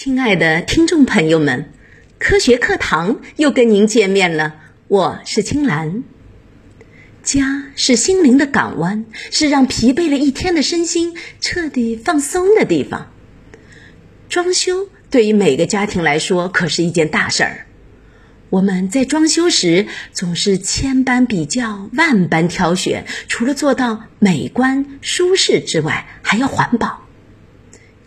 亲爱的听众朋友们，科学课堂又跟您见面了，我是青兰。家是心灵的港湾，是让疲惫了一天的身心彻底放松的地方。装修对于每个家庭来说可是一件大事儿。我们在装修时总是千般比较，万般挑选，除了做到美观舒适之外，还要环保。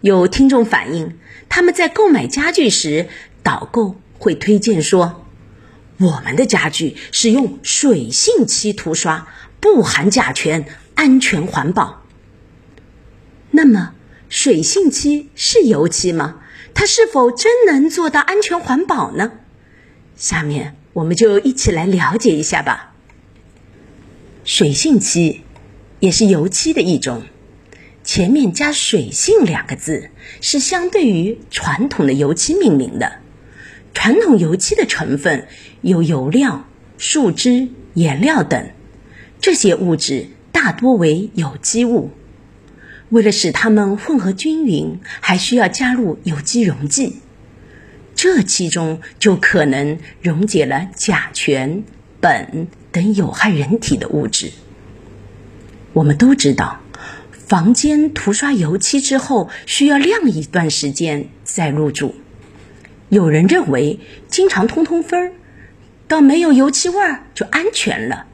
有听众反映，他们在购买家具时，导购会推荐说：“我们的家具是用水性漆涂刷，不含甲醛，安全环保。”那么，水性漆是油漆吗？它是否真能做到安全环保呢？下面我们就一起来了解一下吧。水性漆也是油漆的一种，前面加“水性”两个字是相对于传统的油漆命名的。传统油漆的成分有油料、树脂、颜料等，这些物质大多为有机物。为了使它们混合均匀，还需要加入有机溶剂。这其中就可能溶解了甲醛、苯等有害人体的物质。我们都知道，房间涂刷油漆之后需要晾一段时间再入住。有人认为经常通通风儿，到没有油漆味儿就安全了，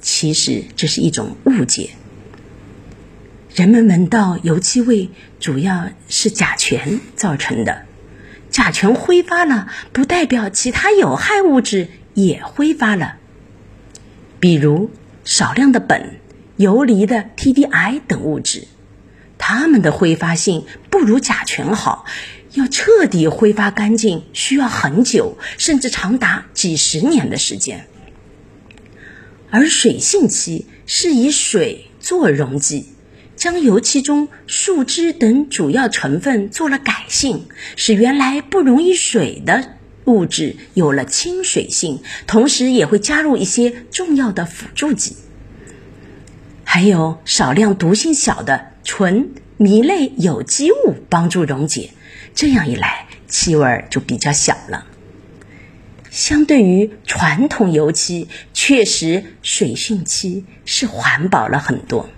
其实这是一种误解。人们闻到油漆味，主要是甲醛造成的。甲醛挥发了，不代表其他有害物质也挥发了。比如少量的苯、游离的 TDI 等物质，它们的挥发性不如甲醛好，要彻底挥发干净需要很久，甚至长达几十年的时间。而水性漆是以水做溶剂。将油漆中树脂等主要成分做了改性，使原来不溶于水的物质有了亲水性，同时也会加入一些重要的辅助剂，还有少量毒性小的纯醚类有机物帮助溶解，这样一来气味就比较小了。相对于传统油漆，确实水性漆是环保了很多。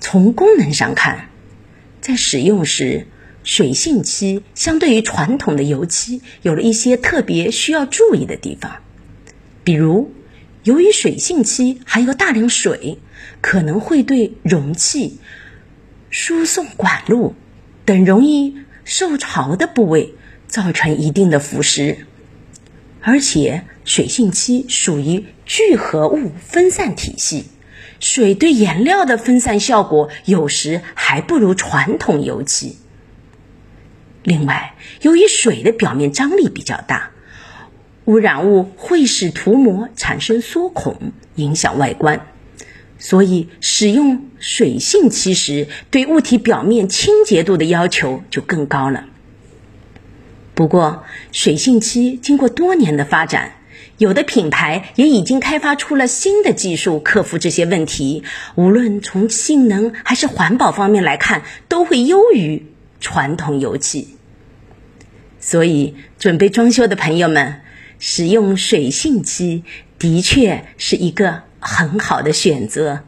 从功能上看，在使用时，水性漆相对于传统的油漆有了一些特别需要注意的地方。比如，由于水性漆含有大量水，可能会对容器、输送管路等容易受潮的部位造成一定的腐蚀。而且，水性漆属于聚合物分散体系。水对颜料的分散效果有时还不如传统油漆。另外，由于水的表面张力比较大，污染物会使涂膜产生缩孔，影响外观，所以使用水性漆时，对物体表面清洁度的要求就更高了。不过，水性漆经过多年的发展。有的品牌也已经开发出了新的技术，克服这些问题。无论从性能还是环保方面来看，都会优于传统油漆。所以，准备装修的朋友们，使用水性漆的确是一个很好的选择。